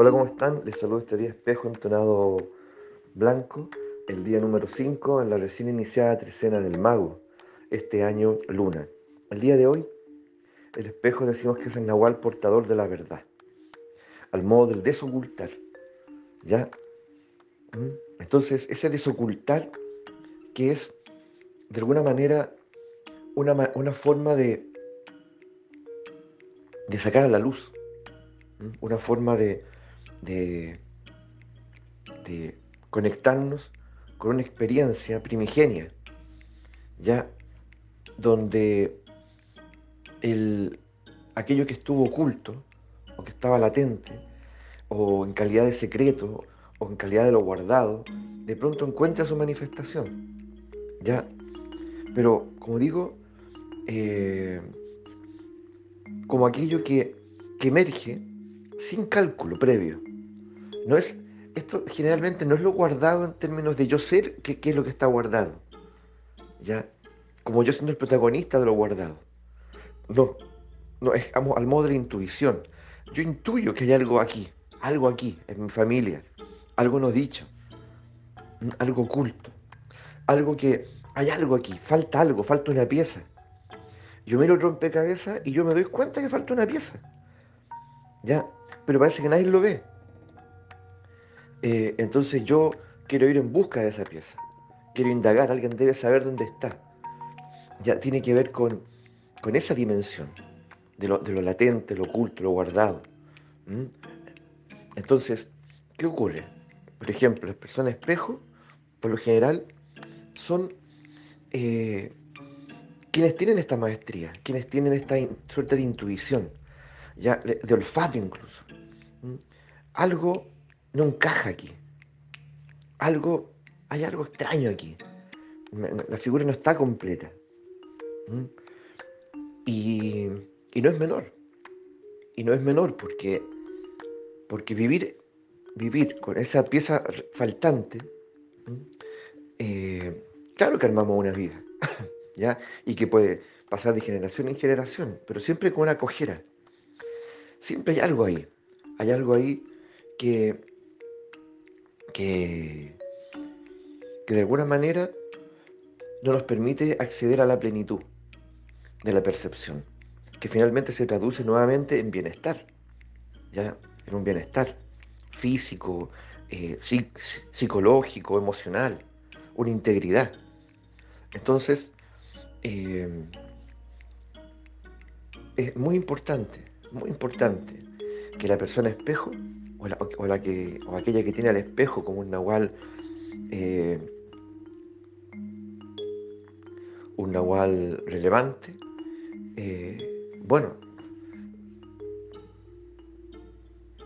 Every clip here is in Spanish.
Hola, ¿cómo están? Les saludo este día espejo entonado blanco, el día número 5 en la recién iniciada trecena del mago, este año luna. El día de hoy, el espejo decimos que es el nahual portador de la verdad, al modo del desocultar. ¿Ya? ¿Mm? Entonces, ese desocultar que es, de alguna manera, una, una forma de, de sacar a la luz, una forma de, de, conectarnos con una experiencia primigenia, ya donde el, aquello que estuvo oculto o que estaba latente o en calidad de secreto o en calidad de lo guardado, de pronto encuentra su manifestación. ¿ya? Pero, como digo, eh, como aquello que, que emerge sin cálculo previo. No es, esto generalmente no es lo guardado en términos de yo ser qué es lo que está guardado. ¿Ya? Como yo siendo el protagonista de lo guardado. No, no, es al modo de la intuición. Yo intuyo que hay algo aquí, algo aquí, en mi familia, algo no dicho, algo oculto, algo que hay algo aquí, falta algo, falta una pieza. Yo miro el rompecabezas y yo me doy cuenta que falta una pieza. ¿Ya? Pero parece que nadie lo ve. Eh, entonces yo quiero ir en busca de esa pieza. Quiero indagar, alguien debe saber dónde está. Ya tiene que ver con, esa dimensión de lo, latente, lo oculto, lo guardado. Entonces, ¿qué ocurre? Por ejemplo, las personas espejo, por lo general, son eh, quienes tienen esta maestría, quienes tienen esta suerte de intuición, ya, de olfato incluso. Algo no encaja aquí. Algo, hay algo extraño aquí. La figura no está completa. Y, no es menor. Y no es menor porque, porque vivir, vivir con esa pieza faltante, eh, claro que armamos una vida, ¿ya? Y que puede pasar de generación en generación, pero siempre con una cojera. Siempre hay algo ahí. Hay algo ahí que, que, de alguna manera no nos permite acceder a la plenitud de la percepción, que finalmente se traduce nuevamente en bienestar, ya en un bienestar físico, eh, psicológico, emocional, una integridad. Entonces, eh, es muy importante, muy importante que la persona espejo o, la, que, o aquella que tiene al espejo como un nahual, eh, un nahual relevante, eh, bueno,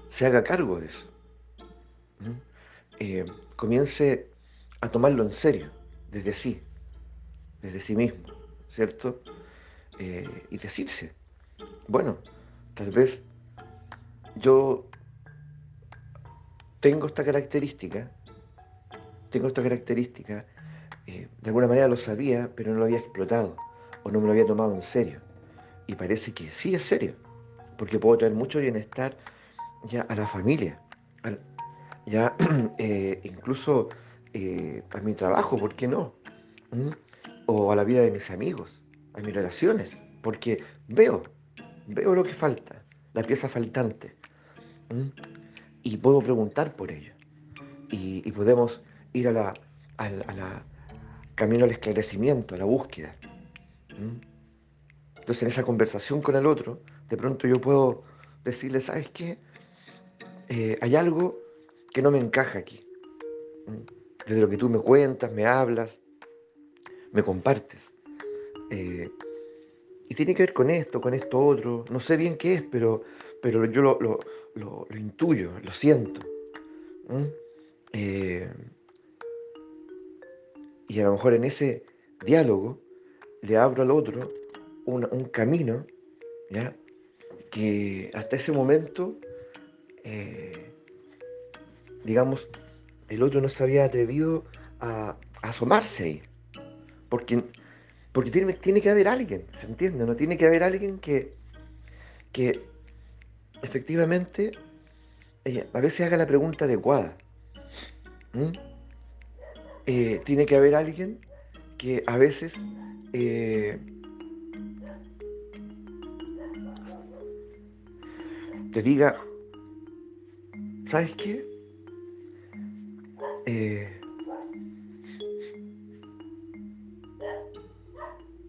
se haga cargo de eso. Eh, comience a tomarlo en serio, desde sí, desde sí mismo, ¿cierto? y decirse, bueno, tal vez yo tengo esta característica, tengo esta característica, eh, de alguna manera lo sabía, pero no lo había explotado o no me lo había tomado en serio. Y parece que sí es serio, porque puedo traer mucho bienestar ya a la familia, ya eh, incluso eh, a mi trabajo, ¿por qué no? ¿Mm? O a la vida de mis amigos, a mis relaciones, porque veo, veo lo que falta, la pieza faltante. ¿Mm? Y puedo preguntar por ello. Y, podemos ir a la, camino al esclarecimiento, a la búsqueda. Entonces en esa conversación con el otro, de pronto yo puedo decirle, ¿sabes qué? Eh, hay algo que no me encaja aquí. Desde lo que tú me cuentas, me hablas, me compartes. Eh, y tiene que ver con esto, con esto otro. No sé bien qué es, pero, pero yo lo, intuyo, lo siento. Eh, y a lo mejor en ese diálogo le abro al otro un, camino, ¿ya? que hasta ese momento, eh, digamos, el otro no se había atrevido a, asomarse ahí. Porque, porque tiene, tiene, que haber alguien, ¿se entiende? No tiene que haber alguien que, que efectivamente eh, a veces haga la pregunta adecuada. Eh, tiene que haber alguien que a veces eh, te diga, ¿sabes qué?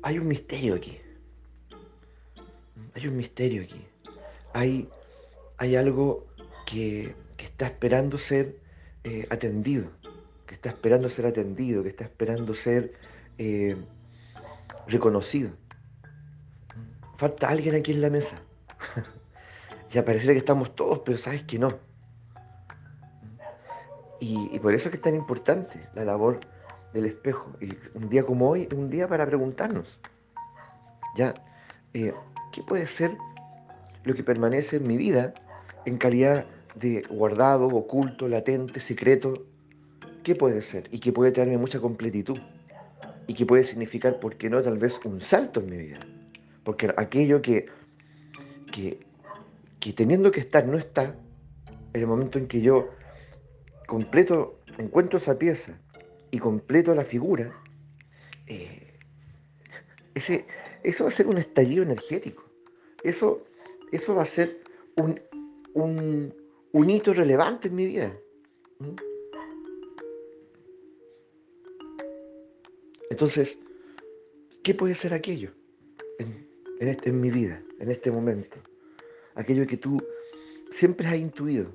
hay un misterio aquí. Hay un misterio aquí. Hay, hay algo que, está esperando ser eh, atendido, que está esperando ser atendido, que está esperando ser eh, reconocido. Falta alguien aquí en la mesa. ya parece que estamos todos, pero sabes que no. Y, y, por eso es que es tan importante la labor del espejo. Y un día como hoy es un día para preguntarnos, ¿ya? Eh, ¿Qué puede ser lo que permanece en mi vida en calidad de guardado, oculto, latente, secreto? ¿Qué puede ser? Y que puede traerme mucha completitud. Y que puede significar, ¿por qué no? Tal vez un salto en mi vida. Porque aquello que, que, que teniendo que estar no está, en el momento en que yo completo, encuentro esa pieza y completo la figura, eh, ese, eso va a ser un estallido energético. Eso, eso va a ser un, un, hito relevante en mi vida. ¿Mm? Entonces, ¿qué puede ser aquello en, este, en mi vida, en este momento? Aquello que tú siempre has intuido,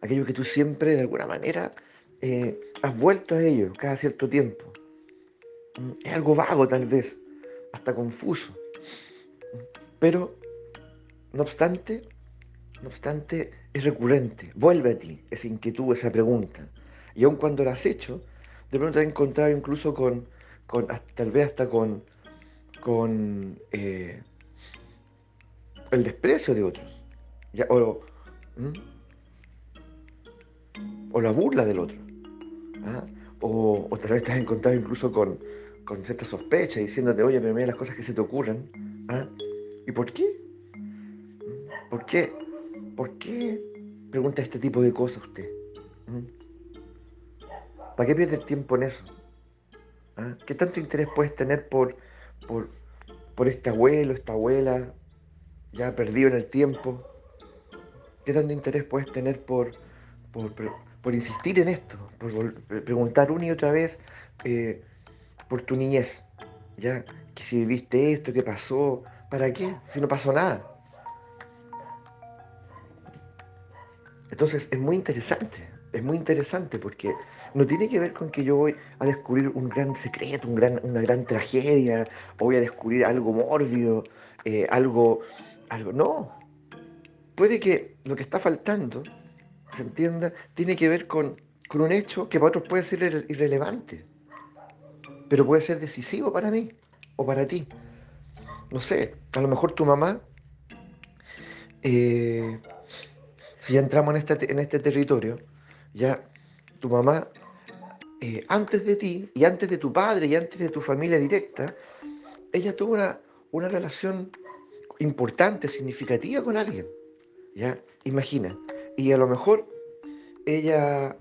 aquello que tú siempre de alguna manera eh, has vuelto a ello cada cierto tiempo. Mm, es algo vago tal vez, hasta confuso. Pero, no obstante, no obstante, es recurrente. Vuelve a ti esa inquietud, esa pregunta. Y aun cuando la has hecho, de pronto te has encontrado incluso con, con tal vez hasta con, con eh, el desprecio de otros. O, o la burla del otro. ¿ah? O, tal vez te has encontrado incluso con, con cierta sospecha, diciéndote, oye, pero mira las cosas que se te ocurren. ¿ah? ¿Y por qué? ¿Por qué? ¿Por qué pregunta este tipo de cosas usted? ¿Mm? ¿Para qué pierde tiempo en eso? ¿Ah? ¿Qué tanto interés puedes tener por, por, por este abuelo, esta abuela, ya perdido en el tiempo? ¿Qué tanto interés puedes tener por, por, por insistir en esto, por preguntar una y otra vez eh, por tu niñez, ¿ya? Que si viviste esto, qué pasó, ¿para qué? Si no pasó nada. Entonces es muy interesante, es muy interesante porque no tiene que ver con que yo voy a descubrir un gran secreto, una gran tragedia, o voy a descubrir algo mórbido, eh, algo, algo. No. Puede que lo que está faltando se entienda, tiene que ver con, un hecho que para otros puede ser irrelevante, pero puede ser decisivo para mí o para ti. No sé, a lo mejor tu mamá, eh, si ya entramos en este, en este territorio, ya tu mamá, eh, antes de ti y antes de tu padre y antes de tu familia directa, ella tuvo una, una relación importante, significativa con alguien. ¿ya? Imagina, y a lo mejor ella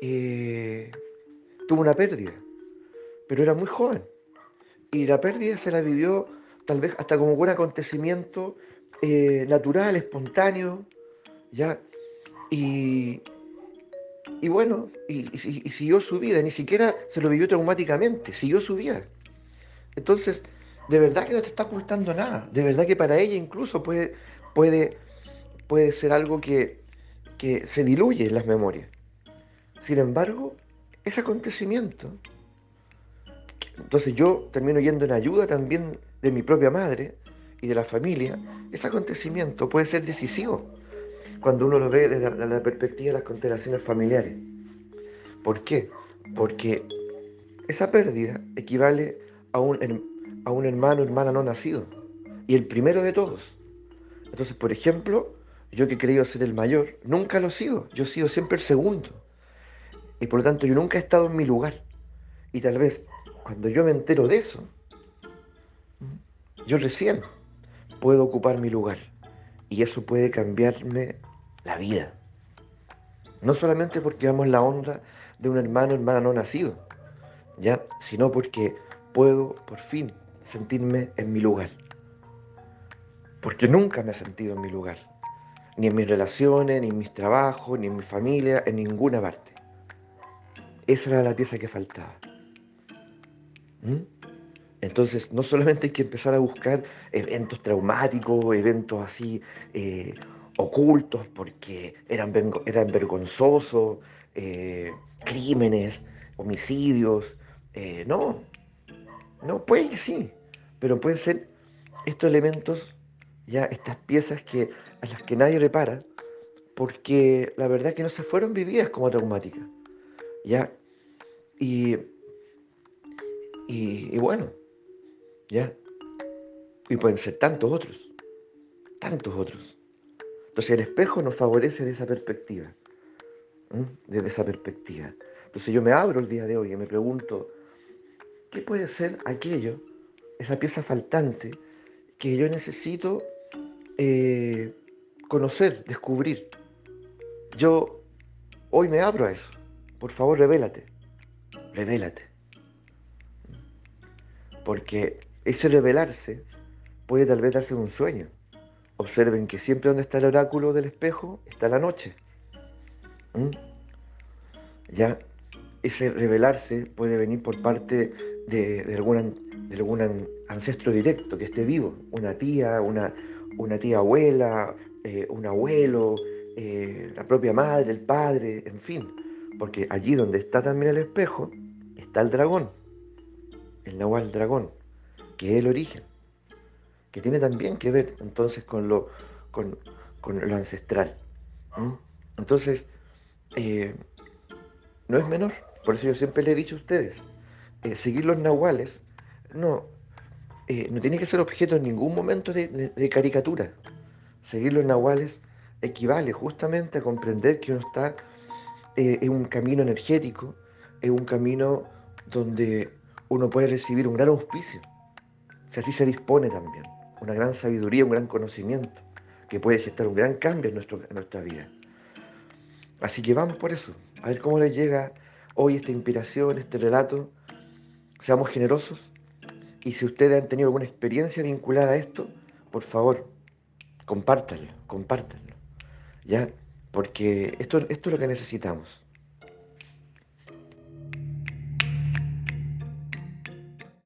eh, tuvo una pérdida, pero era muy joven. Y la pérdida se la vivió tal vez hasta como un acontecimiento eh, natural, espontáneo, ¿ya? Y, y bueno, y, siguió su vida, ni siquiera se lo vivió traumáticamente, siguió su vida. Entonces, de verdad que no te está ocultando nada, de verdad que para ella incluso puede, puede, puede ser algo que que se diluye en las memorias. Sin embargo, ese acontecimiento, entonces yo termino yendo en ayuda también de mi propia madre y de la familia, ese acontecimiento puede ser decisivo cuando uno lo ve desde la, perspectiva de las constelaciones familiares. ¿Por qué? Porque esa pérdida equivale a un, a un hermano hermana no nacido y el primero de todos. Entonces, por ejemplo, yo que he creído ser el mayor, nunca lo he sido. Yo he sido siempre el segundo. Y por lo tanto yo nunca he estado en mi lugar. Y tal vez cuando yo me entero de eso, yo recién puedo ocupar mi lugar. Y eso puede cambiarme la vida. No solamente porque vamos la honra de un hermano hermana no nacido, ya, sino porque puedo por fin sentirme en mi lugar. Porque nunca me he sentido en mi lugar, ni en mis relaciones, ni en mis trabajos, ni en mi familia, en ninguna parte. Esa era la pieza que faltaba. ¿Mm? Entonces, no solamente hay que empezar a buscar eventos traumáticos, eventos así eh, ocultos, porque eran, eran vergonzosos, eh, crímenes, homicidios. Eh, no, no, puede que sí, pero pueden ser estos elementos, ya estas piezas que, a las que nadie repara, porque la verdad que no se fueron vividas como traumáticas. ¿ya? Y, y, bueno, ¿ya? Y pueden ser tantos otros, tantos otros. Entonces el espejo nos favorece de esa perspectiva, desde esa perspectiva. Entonces yo me abro el día de hoy y me pregunto, ¿qué puede ser aquello, esa pieza faltante que yo necesito eh, conocer, descubrir? Yo hoy me abro a eso. Por favor, revélate. Revélate. Porque ese revelarse puede tal vez darse un sueño. Observen que siempre donde está el oráculo del espejo está la noche. ¿Mm? Ya ese revelarse puede venir por parte de, algún, de algún ancestro directo que esté vivo, una tía, una, una tía abuela, eh, un abuelo, eh, la propia madre, el padre, en fin. Porque allí donde está también el espejo, está el dragón, el Nahual dragón, que es el origen, que tiene también que ver entonces con lo, con, lo ancestral. Entonces, eh, no es menor, por eso yo siempre le he dicho a ustedes, eh, seguir los nahuales no, eh, no tiene que ser objeto en ningún momento de, caricatura. Seguir los nahuales equivale justamente a comprender que uno está en un camino energético, en un camino donde uno puede recibir un gran auspicio, si así se dispone también, una gran sabiduría, un gran conocimiento, que puede gestar un gran cambio en, nuestro, nuestra vida. Así que vamos por eso, a ver cómo les llega hoy esta inspiración, este relato. Seamos generosos y si ustedes han tenido alguna experiencia vinculada a esto, por favor, compártanlo, compártanlo. ¿Ya? Porque esto, esto es lo que necesitamos.